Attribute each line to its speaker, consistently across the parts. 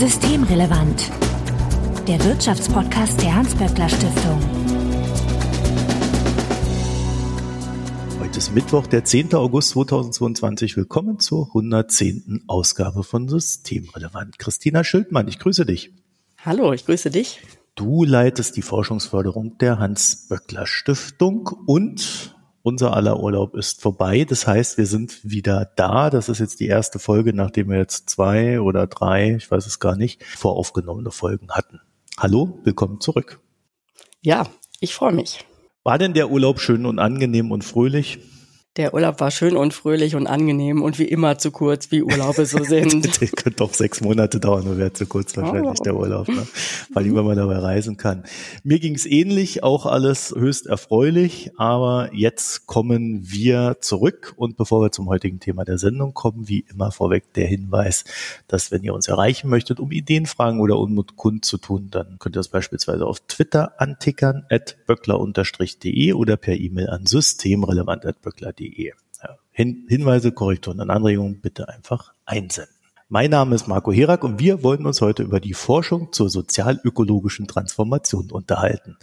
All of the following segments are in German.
Speaker 1: Systemrelevant. Der Wirtschaftspodcast der Hans-Böckler Stiftung.
Speaker 2: Heute ist Mittwoch, der 10. August 2022. Willkommen zur 110. Ausgabe von Systemrelevant. Christina Schildmann, ich grüße dich.
Speaker 3: Hallo, ich grüße dich.
Speaker 2: Du leitest die Forschungsförderung der Hans-Böckler Stiftung und unser aller Urlaub ist vorbei. Das heißt, wir sind wieder da. Das ist jetzt die erste Folge, nachdem wir jetzt zwei oder drei, ich weiß es gar nicht, voraufgenommene Folgen hatten. Hallo, willkommen zurück.
Speaker 3: Ja, ich freue mich.
Speaker 2: War denn der Urlaub schön und angenehm und fröhlich?
Speaker 3: Der Urlaub war schön und fröhlich und angenehm und wie immer zu kurz, wie Urlaube so sind.
Speaker 2: der könnte doch sechs Monate dauern, nur wäre zu kurz wahrscheinlich oh. der Urlaub, ne? weil immer man dabei reisen kann. Mir ging es ähnlich, auch alles höchst erfreulich, aber jetzt kommen wir zurück und bevor wir zum heutigen Thema der Sendung kommen, wie immer vorweg der Hinweis, dass wenn ihr uns erreichen möchtet, um Ideen, Fragen oder Unmut kund zu tun, dann könnt ihr das beispielsweise auf Twitter antickern, at böckler-de oder per E-Mail an systemrelevant.böckler.de www.ftf.de. Hin Hinweise, Korrekturen und Anregungen bitte einfach einsenden. Mein Name ist Marco Herak und wir wollen uns heute über die Forschung zur sozialökologischen Transformation unterhalten.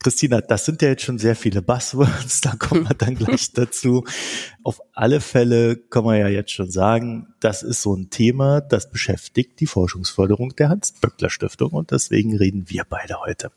Speaker 2: Christina, das sind ja jetzt schon sehr viele Buzzwords, da kommen wir dann gleich dazu. Auf alle Fälle kann man ja jetzt schon sagen, das ist so ein Thema, das beschäftigt die Forschungsförderung der Hans-Böckler-Stiftung und deswegen reden wir beide heute.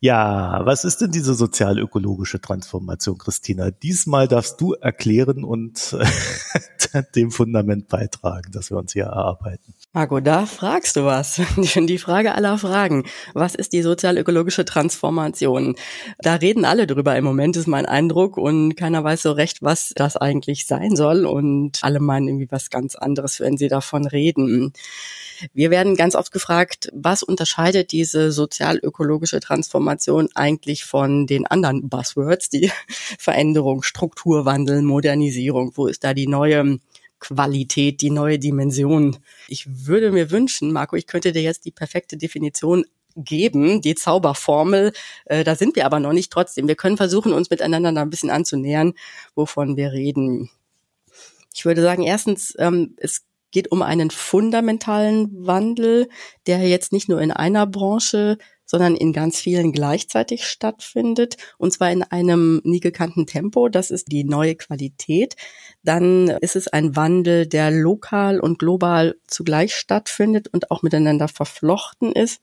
Speaker 2: Ja, was ist denn diese sozial-ökologische Transformation, Christina? Diesmal darfst du erklären und dem Fundament beitragen, das wir uns hier erarbeiten.
Speaker 3: Marco, da fragst du was. Die Frage aller Fragen. Was ist die sozial-ökologische Transformation? Da reden alle drüber im Moment, ist mein Eindruck, und keiner weiß so recht, was das eigentlich sein soll. Und alle meinen irgendwie was ganz anderes, wenn sie davon reden. Wir werden ganz oft gefragt, was unterscheidet diese sozial-ökologische Transformation eigentlich von den anderen Buzzwords, die Veränderung, Strukturwandel, Modernisierung? Wo ist da die neue Qualität, die neue Dimension. Ich würde mir wünschen, Marco, ich könnte dir jetzt die perfekte Definition geben, die Zauberformel. Äh, da sind wir aber noch nicht trotzdem. Wir können versuchen, uns miteinander da ein bisschen anzunähern, wovon wir reden. Ich würde sagen, erstens, ähm, es geht um einen fundamentalen Wandel, der jetzt nicht nur in einer Branche sondern in ganz vielen gleichzeitig stattfindet und zwar in einem nie gekannten Tempo. Das ist die neue Qualität. Dann ist es ein Wandel, der lokal und global zugleich stattfindet und auch miteinander verflochten ist.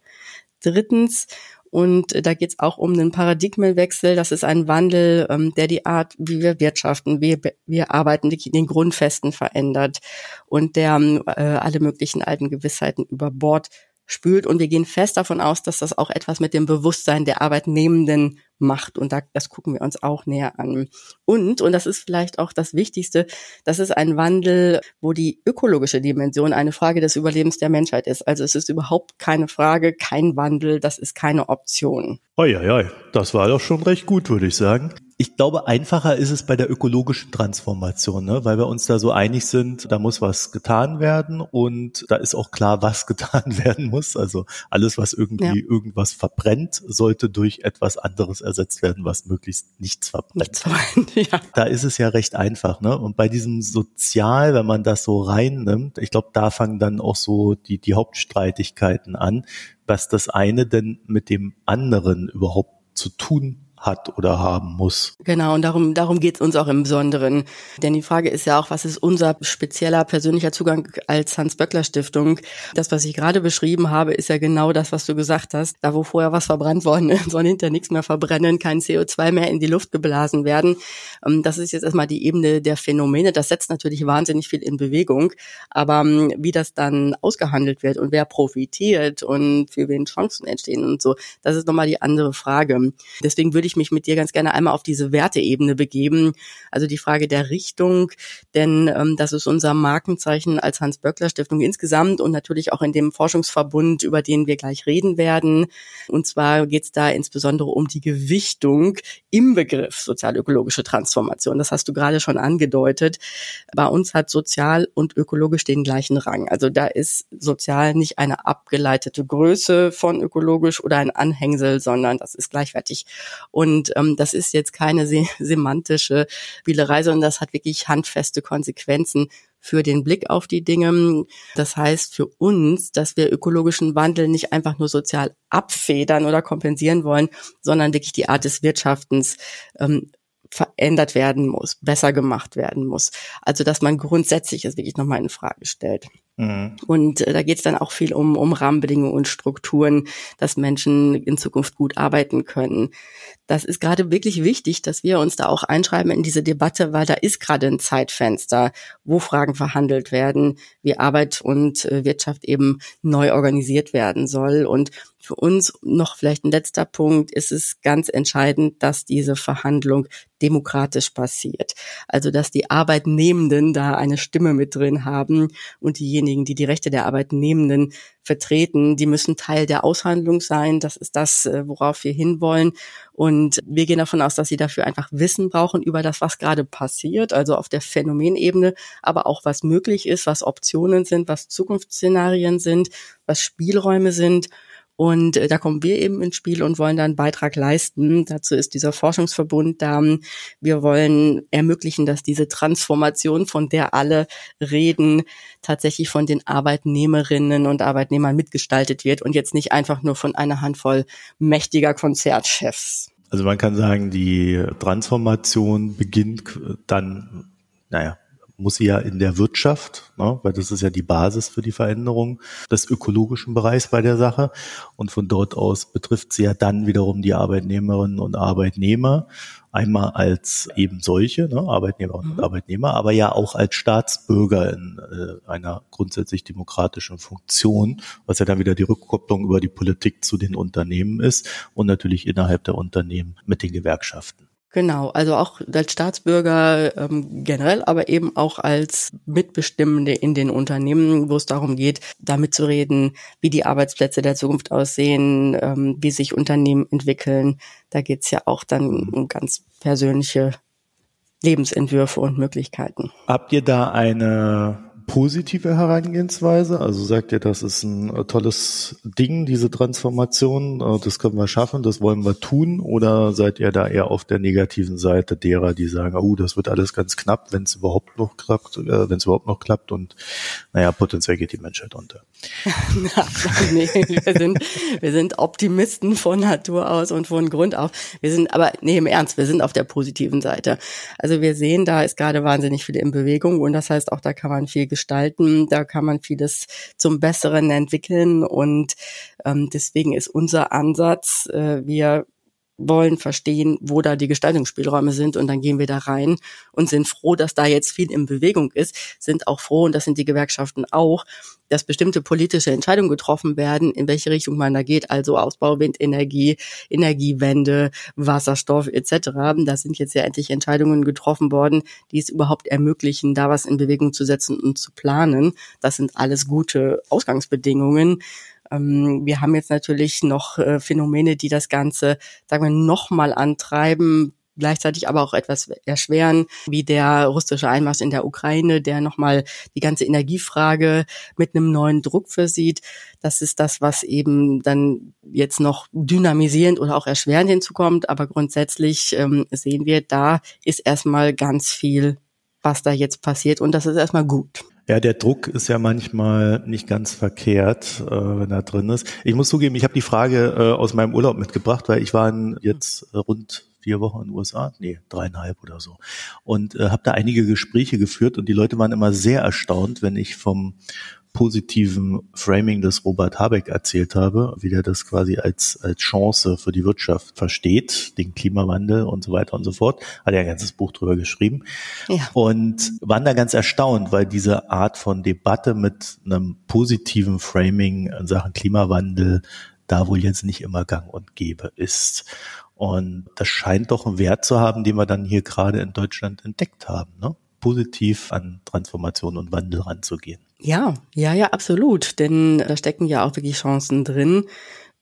Speaker 3: Drittens, und da geht es auch um einen Paradigmenwechsel. Das ist ein Wandel, ähm, der die Art, wie wir wirtschaften, wie wir arbeiten, den Grundfesten verändert und der äh, alle möglichen alten Gewissheiten über Bord spült. Und wir gehen fest davon aus, dass das auch etwas mit dem Bewusstsein der Arbeitnehmenden macht. Und da, das gucken wir uns auch näher an. Und, und das ist vielleicht auch das Wichtigste, das ist ein Wandel, wo die ökologische Dimension eine Frage des Überlebens der Menschheit ist. Also es ist überhaupt keine Frage, kein Wandel, das ist keine Option.
Speaker 2: Oi. das war doch schon recht gut, würde ich sagen. Ich glaube, einfacher ist es bei der ökologischen Transformation, ne? weil wir uns da so einig sind, da muss was getan werden und da ist auch klar, was getan werden muss. Also alles, was irgendwie ja. irgendwas verbrennt, sollte durch etwas anderes ersetzt werden, was möglichst nichts verbrennt. Ja. Da ist es ja recht einfach. Ne? Und bei diesem Sozial, wenn man das so reinnimmt, ich glaube, da fangen dann auch so die, die Hauptstreitigkeiten an, was das eine denn mit dem anderen überhaupt zu tun hat oder haben muss.
Speaker 3: Genau, und darum, darum geht es uns auch im Besonderen. Denn die Frage ist ja auch, was ist unser spezieller persönlicher Zugang als Hans-Böckler-Stiftung? Das, was ich gerade beschrieben habe, ist ja genau das, was du gesagt hast. Da, wo vorher was verbrannt worden ist, soll hinter nichts mehr verbrennen, kein CO2 mehr in die Luft geblasen werden. Ähm, das ist jetzt erstmal die Ebene der Phänomene. Das setzt natürlich wahnsinnig viel in Bewegung. Aber ähm, wie das dann ausgehandelt wird und wer profitiert und für wen Chancen entstehen und so, das ist nochmal die andere Frage. Deswegen würde ich mich mit dir ganz gerne einmal auf diese Werteebene begeben. Also die Frage der Richtung, denn ähm, das ist unser Markenzeichen als Hans-Böckler-Stiftung insgesamt und natürlich auch in dem Forschungsverbund, über den wir gleich reden werden. Und zwar geht es da insbesondere um die Gewichtung im Begriff sozial-ökologische Transformation. Das hast du gerade schon angedeutet. Bei uns hat sozial und ökologisch den gleichen Rang. Also da ist sozial nicht eine abgeleitete Größe von ökologisch oder ein Anhängsel, sondern das ist gleichwertig. Ähm, das ist jetzt keine se semantische Spielerei, sondern das hat wirklich handfeste Konsequenzen für den Blick auf die Dinge. Das heißt für uns, dass wir ökologischen Wandel nicht einfach nur sozial abfedern oder kompensieren wollen, sondern wirklich die Art des Wirtschaftens ähm, verändert werden muss, besser gemacht werden muss. Also dass man grundsätzlich es wirklich nochmal in Frage stellt. Mhm. Und äh, da geht es dann auch viel um, um Rahmenbedingungen und Strukturen, dass Menschen in Zukunft gut arbeiten können. Das ist gerade wirklich wichtig, dass wir uns da auch einschreiben in diese Debatte, weil da ist gerade ein Zeitfenster, wo Fragen verhandelt werden, wie Arbeit und äh, Wirtschaft eben neu organisiert werden soll. Und für uns noch vielleicht ein letzter Punkt ist es ganz entscheidend, dass diese Verhandlung demokratisch passiert. Also, dass die Arbeitnehmenden da eine Stimme mit drin haben und diejenigen, die die Rechte der Arbeitnehmenden vertreten, die müssen Teil der Aushandlung sein. Das ist das, äh, worauf wir hinwollen. Und wir gehen davon aus, dass sie dafür einfach Wissen brauchen über das, was gerade passiert, also auf der Phänomenebene, aber auch was möglich ist, was Optionen sind, was Zukunftsszenarien sind, was Spielräume sind und äh, da kommen wir eben ins Spiel und wollen da einen Beitrag leisten. Dazu ist dieser Forschungsverbund da. Wir wollen ermöglichen, dass diese Transformation, von der alle reden, tatsächlich von den Arbeitnehmerinnen und Arbeitnehmern mitgestaltet wird und jetzt nicht einfach nur von einer Handvoll mächtiger Konzertchefs.
Speaker 2: Also man kann sagen, die Transformation beginnt dann, naja, muss sie ja in der Wirtschaft, ne, weil das ist ja die Basis für die Veränderung des ökologischen Bereichs bei der Sache. Und von dort aus betrifft sie ja dann wiederum die Arbeitnehmerinnen und Arbeitnehmer. Einmal als eben solche, ne, Arbeitnehmerinnen mhm. und Arbeitnehmer, aber ja auch als Staatsbürger in äh, einer grundsätzlich demokratischen Funktion, was ja dann wieder die Rückkopplung über die Politik zu den Unternehmen ist und natürlich innerhalb der Unternehmen mit den Gewerkschaften.
Speaker 3: Genau, also auch als Staatsbürger ähm, generell, aber eben auch als Mitbestimmende in den Unternehmen, wo es darum geht, damit zu reden, wie die Arbeitsplätze der Zukunft aussehen, ähm, wie sich Unternehmen entwickeln. Da geht's ja auch dann um ganz persönliche Lebensentwürfe und Möglichkeiten.
Speaker 2: Habt ihr da eine positive Herangehensweise? Also sagt ihr, das ist ein äh, tolles Ding, diese Transformation, äh, das können wir schaffen, das wollen wir tun? Oder seid ihr da eher auf der negativen Seite derer, die sagen, oh, das wird alles ganz knapp, wenn es überhaupt noch klappt, äh, wenn es überhaupt noch klappt und naja, potenziell geht die Menschheit unter?
Speaker 3: nee, wir sind, wir sind Optimisten von Natur aus und von Grund auf. Wir sind aber, nee, im Ernst, wir sind auf der positiven Seite. Also wir sehen, da ist gerade wahnsinnig viel in Bewegung und das heißt auch, da kann man viel gestalten, da kann man vieles zum Besseren entwickeln. Und ähm, deswegen ist unser Ansatz, äh, wir wollen verstehen, wo da die Gestaltungsspielräume sind und dann gehen wir da rein und sind froh, dass da jetzt viel in Bewegung ist, sind auch froh und das sind die Gewerkschaften auch, dass bestimmte politische Entscheidungen getroffen werden, in welche Richtung man da geht, also Ausbau Windenergie, Energiewende, Wasserstoff etc. Da sind jetzt ja endlich Entscheidungen getroffen worden, die es überhaupt ermöglichen, da was in Bewegung zu setzen und zu planen. Das sind alles gute Ausgangsbedingungen. Ähm, wir haben jetzt natürlich noch äh, Phänomene, die das Ganze, sagen wir, nochmal antreiben, gleichzeitig aber auch etwas erschweren, wie der russische Einmarsch in der Ukraine, der nochmal die ganze Energiefrage mit einem neuen Druck versieht. Das ist das, was eben dann jetzt noch dynamisierend oder auch erschwerend hinzukommt. Aber grundsätzlich ähm, sehen wir, da ist erstmal ganz viel, was da jetzt passiert und das ist erstmal gut.
Speaker 2: Ja, der Druck ist ja manchmal nicht ganz verkehrt, äh, wenn er drin ist. Ich muss zugeben, ich habe die Frage äh, aus meinem Urlaub mitgebracht, weil ich war jetzt äh, rund vier Wochen in den USA, nee, dreieinhalb oder so. Und äh, habe da einige Gespräche geführt und die Leute waren immer sehr erstaunt, wenn ich vom positiven Framing des Robert Habeck erzählt habe, wie der das quasi als, als Chance für die Wirtschaft versteht, den Klimawandel und so weiter und so fort. Hat er ein ganzes Buch drüber geschrieben. Ja. Und waren da ganz erstaunt, weil diese Art von Debatte mit einem positiven Framing in Sachen Klimawandel da wohl jetzt nicht immer gang und gäbe ist. Und das scheint doch einen Wert zu haben, den wir dann hier gerade in Deutschland entdeckt haben, ne? Positiv an Transformation und Wandel ranzugehen.
Speaker 3: Ja, ja, ja, absolut. Denn da stecken ja auch wirklich Chancen drin.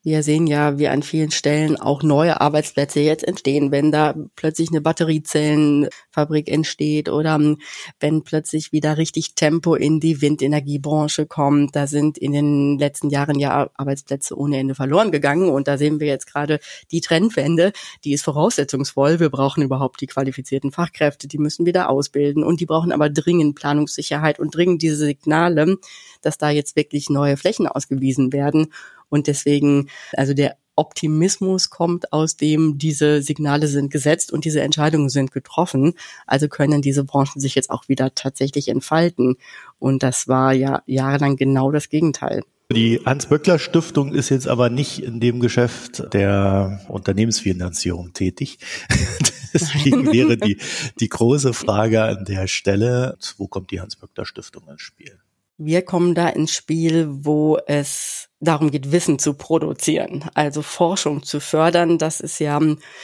Speaker 3: Wir sehen ja, wie an vielen Stellen auch neue Arbeitsplätze jetzt entstehen, wenn da plötzlich eine Batteriezellenfabrik entsteht oder ähm, wenn plötzlich wieder richtig Tempo in die Windenergiebranche kommt. Da sind in den letzten Jahren ja Arbeitsplätze ohne Ende verloren gegangen und da sehen wir jetzt gerade die Trendwende, die ist voraussetzungsvoll. Wir brauchen überhaupt die qualifizierten Fachkräfte, die müssen wieder ausbilden und die brauchen aber dringend Planungssicherheit und dringend diese Signale, dass da jetzt wirklich neue Flächen ausgewiesen werden. Und deswegen, also der Optimismus kommt aus dem, diese Signale sind gesetzt und diese Entscheidungen sind getroffen. Also können diese Branchen sich jetzt auch wieder tatsächlich entfalten. Und das war ja jahrelang genau das Gegenteil.
Speaker 2: Die Hans-Böckler-Stiftung ist jetzt aber nicht in dem Geschäft der Unternehmensfinanzierung tätig. Deswegen wäre die, die große Frage an der Stelle, wo kommt die Hans-Böckler-Stiftung ins Spiel?
Speaker 3: Wir kommen da ins Spiel, wo es darum geht, Wissen zu produzieren, also Forschung zu fördern. Das ist ja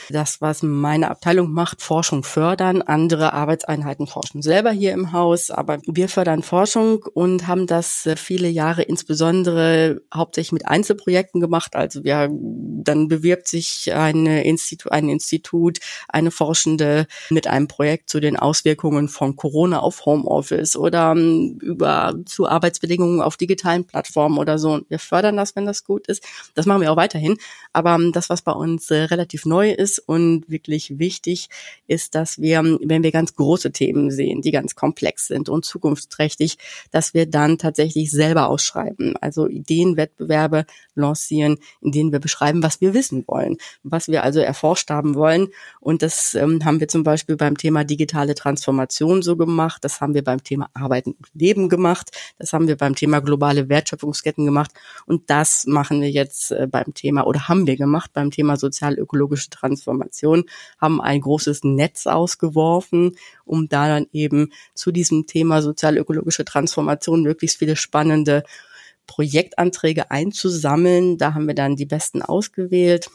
Speaker 3: das, was meine Abteilung macht, Forschung fördern. Andere Arbeitseinheiten forschen selber hier im Haus, aber wir fördern Forschung und haben das viele Jahre insbesondere hauptsächlich mit Einzelprojekten gemacht. Also wir, dann bewirbt sich eine Institut, ein Institut, eine Forschende mit einem Projekt zu den Auswirkungen von Corona auf Homeoffice oder über zu Arbeitsbedingungen auf digitalen Plattformen oder so. Wir fördern fördern das, wenn das gut ist. Das machen wir auch weiterhin. Aber ähm, das, was bei uns äh, relativ neu ist und wirklich wichtig, ist, dass wir, ähm, wenn wir ganz große Themen sehen, die ganz komplex sind und zukunftsträchtig, dass wir dann tatsächlich selber ausschreiben. Also Ideenwettbewerbe lancieren, in denen wir beschreiben, was wir wissen wollen, was wir also erforscht haben wollen. Und das ähm, haben wir zum Beispiel beim Thema digitale Transformation so gemacht. Das haben wir beim Thema Arbeiten und Leben gemacht. Das haben wir beim Thema globale Wertschöpfungsketten gemacht. Und und das machen wir jetzt äh, beim Thema oder haben wir gemacht beim Thema sozial-ökologische Transformation, haben ein großes Netz ausgeworfen, um da dann eben zu diesem Thema sozial-ökologische Transformation möglichst viele spannende Projektanträge einzusammeln. Da haben wir dann die besten ausgewählt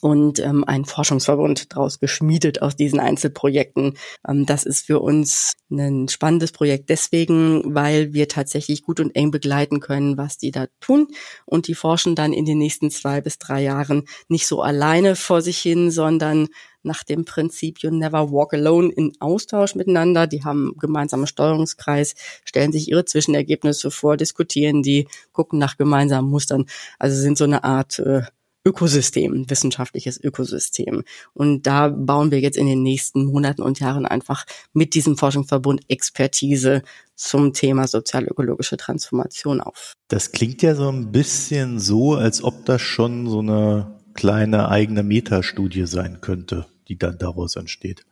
Speaker 3: und ähm, einen Forschungsverbund daraus geschmiedet aus diesen Einzelprojekten. Ähm, das ist für uns ein spannendes Projekt deswegen, weil wir tatsächlich gut und eng begleiten können, was die da tun. Und die forschen dann in den nächsten zwei bis drei Jahren nicht so alleine vor sich hin, sondern nach dem Prinzip You Never Walk Alone in Austausch miteinander. Die haben gemeinsamen Steuerungskreis, stellen sich ihre Zwischenergebnisse vor, diskutieren die, gucken nach gemeinsamen Mustern. Also sind so eine Art äh, Ökosystem, wissenschaftliches Ökosystem. Und da bauen wir jetzt in den nächsten Monaten und Jahren einfach mit diesem Forschungsverbund Expertise zum Thema sozial-ökologische Transformation auf.
Speaker 2: Das klingt ja so ein bisschen so, als ob das schon so eine kleine eigene Metastudie sein könnte, die dann daraus entsteht.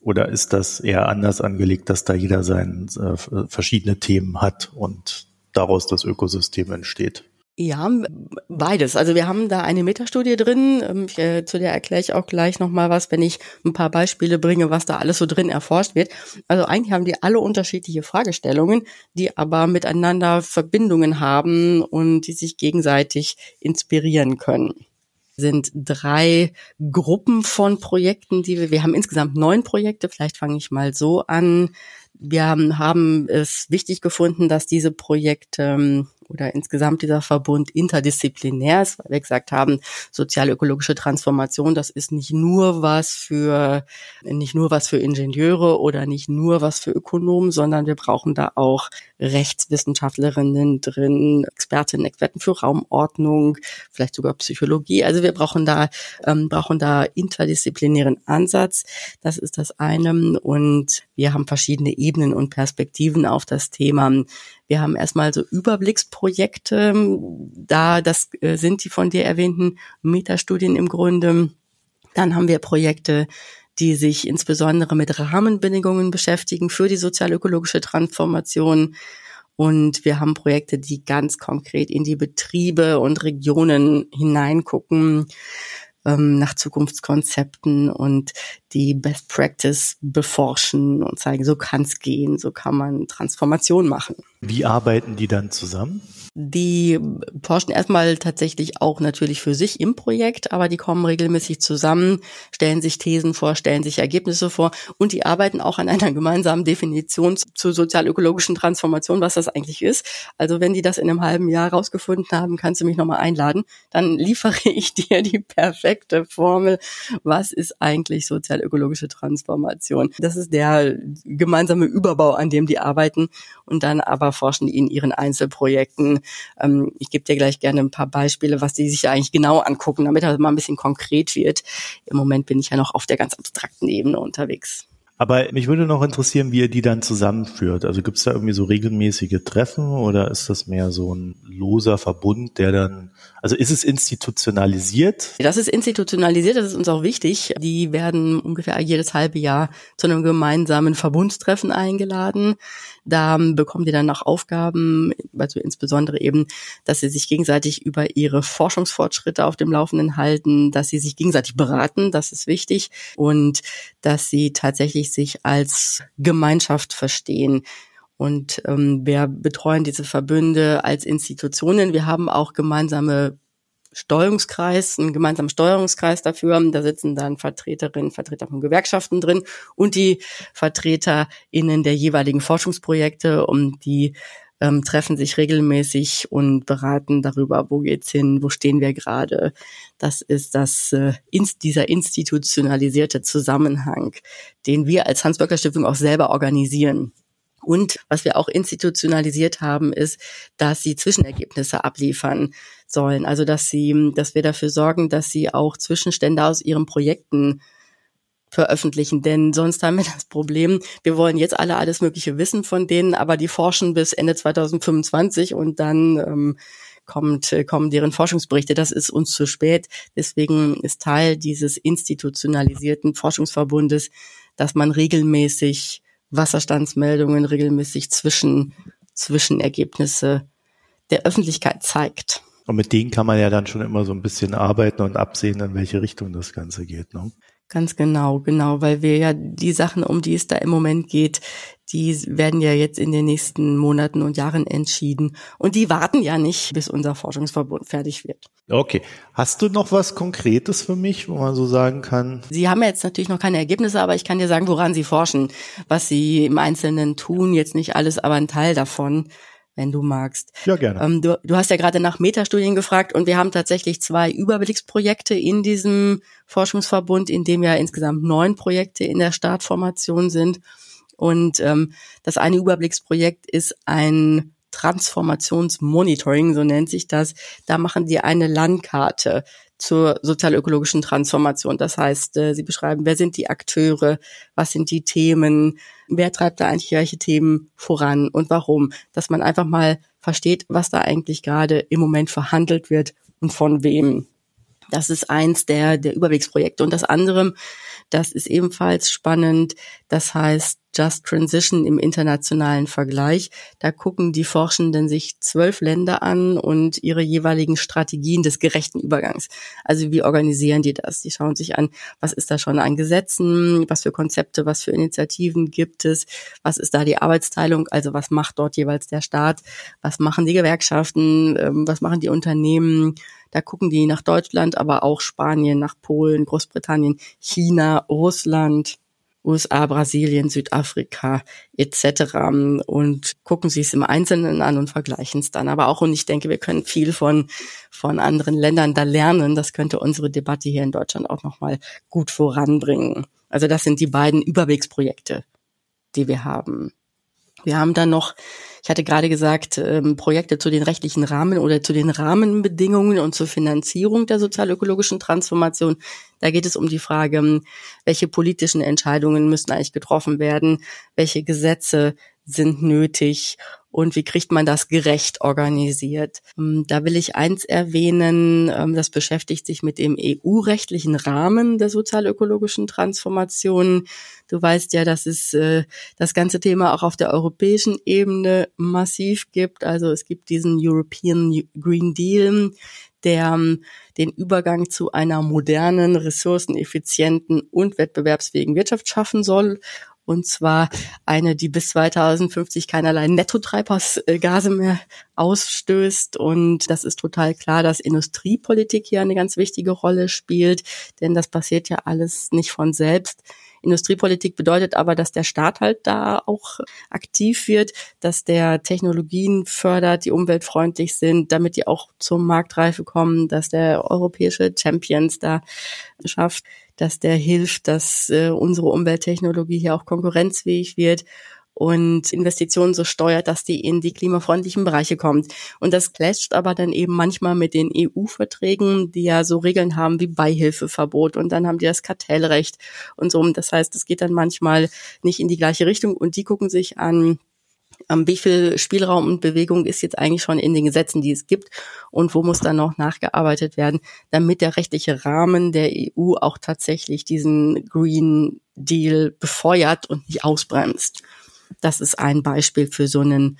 Speaker 2: Oder ist das eher anders angelegt, dass da jeder seine äh, verschiedene Themen hat und daraus das Ökosystem entsteht?
Speaker 3: Ja, beides. Also wir haben da eine Metastudie drin, ähm, äh, zu der erkläre ich auch gleich nochmal was, wenn ich ein paar Beispiele bringe, was da alles so drin erforscht wird. Also eigentlich haben die alle unterschiedliche Fragestellungen, die aber miteinander Verbindungen haben und die sich gegenseitig inspirieren können sind drei Gruppen von Projekten, die wir, wir haben insgesamt neun Projekte, vielleicht fange ich mal so an. Wir haben, haben es wichtig gefunden, dass diese Projekte ähm, oder insgesamt dieser Verbund interdisziplinär ist, weil wir gesagt haben, sozial-ökologische Transformation, das ist nicht nur was für, nicht nur was für Ingenieure oder nicht nur was für Ökonomen, sondern wir brauchen da auch Rechtswissenschaftlerinnen drin, Expertinnen, Experten für Raumordnung, vielleicht sogar Psychologie. Also wir brauchen da, ähm, brauchen da interdisziplinären Ansatz. Das ist das eine. Und wir haben verschiedene Ebenen und Perspektiven auf das Thema. Wir haben erstmal so Überblicksprojekte, da das äh, sind die von dir erwähnten Metastudien im Grunde. Dann haben wir Projekte, die sich insbesondere mit Rahmenbedingungen beschäftigen für die sozial-ökologische Transformation. Und wir haben Projekte, die ganz konkret in die Betriebe und Regionen hineingucken ähm, nach Zukunftskonzepten und die Best Practice beforschen und zeigen, so kann es gehen, so kann man Transformation machen.
Speaker 2: Wie arbeiten die dann zusammen?
Speaker 3: Die forschen erstmal tatsächlich auch natürlich für sich im Projekt, aber die kommen regelmäßig zusammen, stellen sich Thesen vor, stellen sich Ergebnisse vor und die arbeiten auch an einer gemeinsamen Definition zur sozialökologischen Transformation, was das eigentlich ist. Also wenn die das in einem halben Jahr rausgefunden haben, kannst du mich nochmal einladen, dann liefere ich dir die perfekte Formel, was ist eigentlich sozialökologische Transformation. Das ist der gemeinsame Überbau, an dem die arbeiten und dann aber forschen die in ihren Einzelprojekten ähm, ich gebe dir gleich gerne ein paar Beispiele, was die sich eigentlich genau angucken, damit das mal ein bisschen konkret wird. Im Moment bin ich ja noch auf der ganz abstrakten Ebene unterwegs.
Speaker 2: Aber mich würde noch interessieren, wie ihr die dann zusammenführt. Also gibt es da irgendwie so regelmäßige Treffen oder ist das mehr so ein loser Verbund, der dann, also ist es institutionalisiert?
Speaker 3: Das ist institutionalisiert, das ist uns auch wichtig. Die werden ungefähr jedes halbe Jahr zu einem gemeinsamen Verbundstreffen eingeladen. Da bekommen die dann auch Aufgaben, also insbesondere eben, dass sie sich gegenseitig über ihre Forschungsfortschritte auf dem Laufenden halten, dass sie sich gegenseitig beraten, das ist wichtig, und dass sie tatsächlich sich als Gemeinschaft verstehen. Und ähm, wir betreuen diese Verbünde als Institutionen. Wir haben auch gemeinsame Steuerungskreis, einen gemeinsamen Steuerungskreis dafür. Da sitzen dann Vertreterinnen, Vertreter von Gewerkschaften drin und die VertreterInnen der jeweiligen Forschungsprojekte und die ähm, treffen sich regelmäßig und beraten darüber, wo geht's hin, wo stehen wir gerade. Das ist das äh, dieser institutionalisierte Zusammenhang, den wir als Hans-Böckler Stiftung auch selber organisieren. Und was wir auch institutionalisiert haben, ist, dass sie Zwischenergebnisse abliefern sollen. Also dass sie, dass wir dafür sorgen, dass sie auch Zwischenstände aus ihren Projekten veröffentlichen, denn sonst haben wir das Problem, wir wollen jetzt alle alles Mögliche wissen von denen, aber die forschen bis Ende 2025 und dann ähm, kommt, kommen deren Forschungsberichte. Das ist uns zu spät. Deswegen ist Teil dieses institutionalisierten Forschungsverbundes, dass man regelmäßig Wasserstandsmeldungen regelmäßig zwischen Zwischenergebnisse der Öffentlichkeit zeigt.
Speaker 2: Und mit denen kann man ja dann schon immer so ein bisschen arbeiten und absehen, in welche Richtung das Ganze geht. Ne?
Speaker 3: Ganz genau, genau, weil wir ja die Sachen, um die es da im Moment geht, die werden ja jetzt in den nächsten Monaten und Jahren entschieden. Und die warten ja nicht, bis unser Forschungsverbund fertig wird.
Speaker 2: Okay. Hast du noch was Konkretes für mich, wo man so sagen kann?
Speaker 3: Sie haben jetzt natürlich noch keine Ergebnisse, aber ich kann dir sagen, woran Sie forschen. Was Sie im Einzelnen tun, jetzt nicht alles, aber ein Teil davon wenn du magst.
Speaker 2: Ja, gerne.
Speaker 3: Ähm, du, du hast ja gerade nach Metastudien gefragt und wir haben tatsächlich zwei Überblicksprojekte in diesem Forschungsverbund, in dem ja insgesamt neun Projekte in der Startformation sind. Und ähm, das eine Überblicksprojekt ist ein Transformationsmonitoring, so nennt sich das. Da machen die eine Landkarte zur sozialökologischen Transformation. Das heißt, äh, sie beschreiben, wer sind die Akteure, was sind die Themen, wer treibt da eigentlich welche Themen voran und warum. Dass man einfach mal versteht, was da eigentlich gerade im Moment verhandelt wird und von wem. Das ist eins der, der Überblicksprojekte. Und das andere, das ist ebenfalls spannend. Das heißt Just Transition im internationalen Vergleich. Da gucken die Forschenden sich zwölf Länder an und ihre jeweiligen Strategien des gerechten Übergangs. Also wie organisieren die das? Die schauen sich an, was ist da schon an Gesetzen, was für Konzepte, was für Initiativen gibt es, was ist da die Arbeitsteilung, also was macht dort jeweils der Staat, was machen die Gewerkschaften, ähm, was machen die Unternehmen, da gucken die nach Deutschland, aber auch Spanien, nach Polen, Großbritannien, China, Russland, USA, Brasilien, Südafrika etc. und gucken sich es im Einzelnen an und vergleichen es dann. Aber auch, und ich denke, wir können viel von, von anderen Ländern da lernen. Das könnte unsere Debatte hier in Deutschland auch nochmal gut voranbringen. Also das sind die beiden Überwegsprojekte, die wir haben. Wir haben dann noch, ich hatte gerade gesagt, ähm, Projekte zu den rechtlichen Rahmen oder zu den Rahmenbedingungen und zur Finanzierung der sozialökologischen Transformation. Da geht es um die Frage, ähm, welche politischen Entscheidungen müssen eigentlich getroffen werden, welche Gesetze sind nötig und wie kriegt man das gerecht organisiert. Ähm, da will ich eins erwähnen, ähm, das beschäftigt sich mit dem EU-rechtlichen Rahmen der sozialökologischen Transformation. Du weißt ja, dass es äh, das ganze Thema auch auf der europäischen Ebene massiv gibt. Also es gibt diesen European Green Deal, der ähm, den Übergang zu einer modernen, ressourceneffizienten und wettbewerbsfähigen Wirtschaft schaffen soll Und zwar eine, die bis 2050 keinerlei Nettotreibhausgase mehr ausstößt. Und das ist total klar, dass Industriepolitik hier eine ganz wichtige Rolle spielt, denn das passiert ja alles nicht von selbst. Industriepolitik bedeutet aber, dass der Staat halt da auch aktiv wird, dass der Technologien fördert, die umweltfreundlich sind, damit die auch zur Marktreife kommen, dass der europäische Champions da schafft, dass der hilft, dass äh, unsere Umwelttechnologie hier auch konkurrenzfähig wird und Investitionen so steuert, dass die in die klimafreundlichen Bereiche kommt. Und das clasht aber dann eben manchmal mit den EU-Verträgen, die ja so Regeln haben wie Beihilfeverbot und dann haben die das Kartellrecht und so. Das heißt, es geht dann manchmal nicht in die gleiche Richtung und die gucken sich an, wie viel Spielraum und Bewegung ist jetzt eigentlich schon in den Gesetzen, die es gibt und wo muss dann noch nachgearbeitet werden, damit der rechtliche Rahmen der EU auch tatsächlich diesen Green Deal befeuert und nicht ausbremst. Das ist ein Beispiel für so einen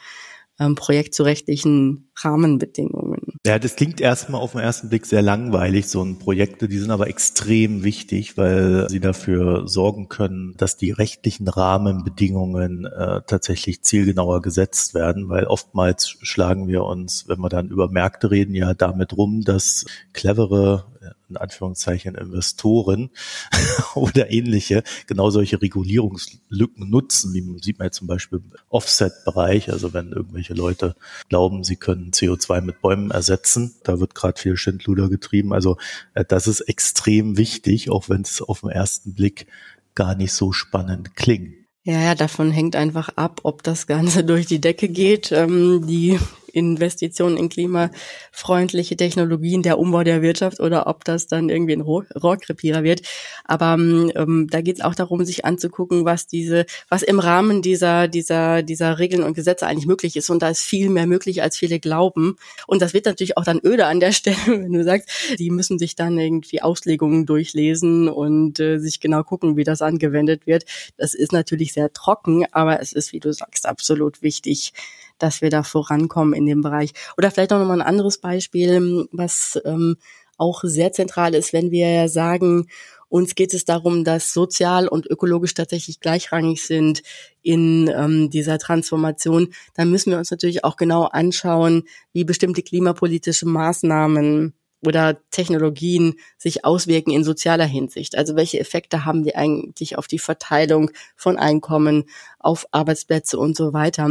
Speaker 3: ähm, Projekt zu rechtlichen Rahmenbedingungen.
Speaker 2: Ja, das klingt erstmal auf den ersten Blick sehr langweilig, so ein Projekte, die sind aber extrem wichtig, weil sie dafür sorgen können, dass die rechtlichen Rahmenbedingungen äh, tatsächlich zielgenauer gesetzt werden, weil oftmals schlagen wir uns, wenn wir dann über Märkte reden, ja damit rum, dass clevere in Anführungszeichen Investoren oder ähnliche genau solche Regulierungslücken nutzen, wie man sieht man jetzt zum Beispiel im Offset-Bereich, also wenn irgendwelche Leute glauben, sie können CO2 mit Bäumen ersetzen, da wird gerade viel Schindluder getrieben. Also äh, das ist extrem wichtig, auch wenn es auf den ersten Blick gar nicht so spannend klingt.
Speaker 3: Ja, ja, davon hängt einfach ab, ob das Ganze durch die Decke geht. Ähm, die Investitionen in klimafreundliche Technologien, der Umbau der Wirtschaft oder ob das dann irgendwie ein Rohrkrepierer wird. Aber ähm, da geht es auch darum, sich anzugucken, was diese, was im Rahmen dieser, dieser, dieser Regeln und Gesetze eigentlich möglich ist. Und da ist viel mehr möglich, als viele glauben. Und das wird natürlich auch dann öde an der Stelle, wenn du sagst, die müssen sich dann irgendwie Auslegungen durchlesen und äh, sich genau gucken, wie das angewendet wird. Das ist natürlich sehr trocken, aber es ist, wie du sagst, absolut wichtig, dass wir da vorankommen in dem Bereich. Oder vielleicht auch nochmal ein anderes Beispiel, was ähm, auch sehr zentral ist, wenn wir sagen, uns geht es darum, dass sozial und ökologisch tatsächlich gleichrangig sind in ähm, dieser Transformation. Dann müssen wir uns natürlich auch genau anschauen, wie bestimmte klimapolitische Maßnahmen oder Technologien sich auswirken in sozialer Hinsicht. Also welche Effekte haben die eigentlich auf die Verteilung von Einkommen, auf Arbeitsplätze und so weiter.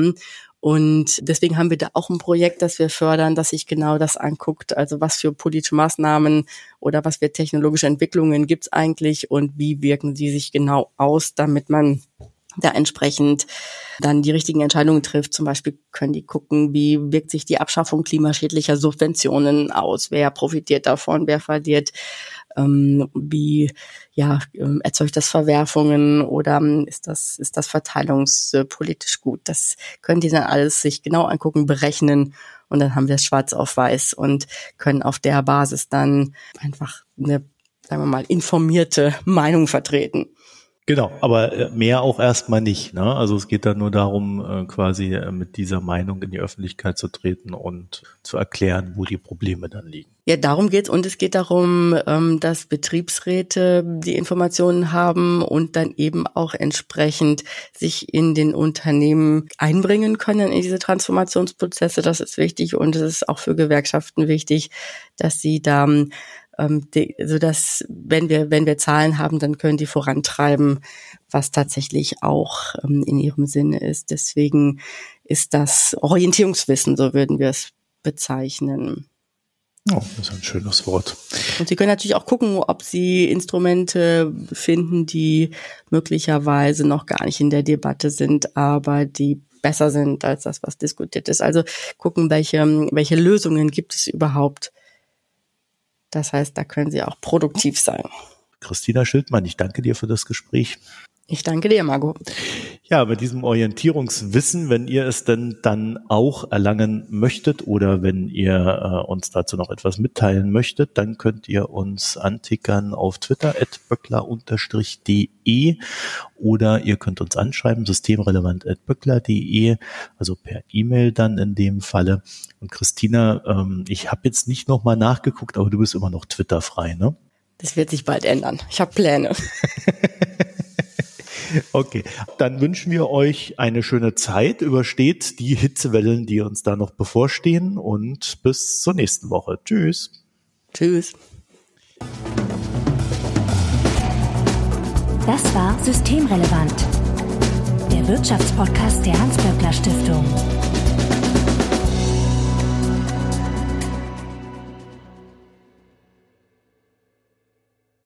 Speaker 3: Und deswegen haben wir da auch ein Projekt, das wir fördern, das sich genau das anguckt. Also was für politische Maßnahmen oder was für technologische Entwicklungen gibt es eigentlich und wie wirken die sich genau aus, damit man da entsprechend dann die richtigen Entscheidungen trifft. Zum Beispiel können die gucken, wie wirkt sich die Abschaffung klimaschädlicher Subventionen aus, wer profitiert davon, wer verliert, ähm, wie ja ähm, erzeugt das Verwerfungen oder ähm, ist das ist das verteilungspolitisch gut. Das können die dann alles sich genau angucken, berechnen und dann haben wir es schwarz auf weiß und können auf der Basis dann einfach eine sagen wir mal informierte Meinung vertreten.
Speaker 2: Genau, aber äh, mehr auch erstmal nicht. Ne? Also es geht dann nur darum, äh, quasi äh, mit dieser Meinung in die Öffentlichkeit zu treten und zu erklären, wo die Probleme dann liegen.
Speaker 3: Ja, darum geht's und es geht darum, ähm, dass Betriebsräte die Informationen haben und dann eben auch entsprechend sich in den Unternehmen einbringen können in diese Transformationsprozesse. Das ist wichtig und es ist auch für Gewerkschaften wichtig, dass sie da ähm, so dass wenn wir wenn wir Zahlen haben, dann können die vorantreiben, was tatsächlich auch ähm, in ihrem Sinne ist. Deswegen ist das Orientierungswissen, so würden wir es bezeichnen.
Speaker 2: Oh, das ist ein schönes Wort.
Speaker 3: Und Sie können natürlich auch gucken, ob Sie Instrumente finden, die möglicherweise noch gar nicht in der Debatte sind, aber die besser sind als das, was diskutiert ist. Also gucken, welche, welche Lösungen gibt es überhaupt das heißt, da können Sie auch produktiv sein.
Speaker 2: Christina Schildmann, ich danke dir für das Gespräch.
Speaker 3: Ich danke dir, Margot.
Speaker 2: Ja, bei diesem Orientierungswissen, wenn ihr es denn dann auch erlangen möchtet oder wenn ihr äh, uns dazu noch etwas mitteilen möchtet, dann könnt ihr uns antickern auf Twitter at böckler-de oder ihr könnt uns anschreiben, systemrelevant at böckler.de, also per E-Mail dann in dem Falle. Und Christina, ähm, ich habe jetzt nicht nochmal nachgeguckt, aber du bist immer noch Twitter frei, ne?
Speaker 3: Das wird sich bald ändern. Ich habe Pläne.
Speaker 2: Okay, dann wünschen wir euch eine schöne Zeit, übersteht die Hitzewellen, die uns da noch bevorstehen und bis zur nächsten Woche. Tschüss.
Speaker 3: Tschüss.
Speaker 1: Das war Systemrelevant, der Wirtschaftspodcast der Hans-Böckler Stiftung.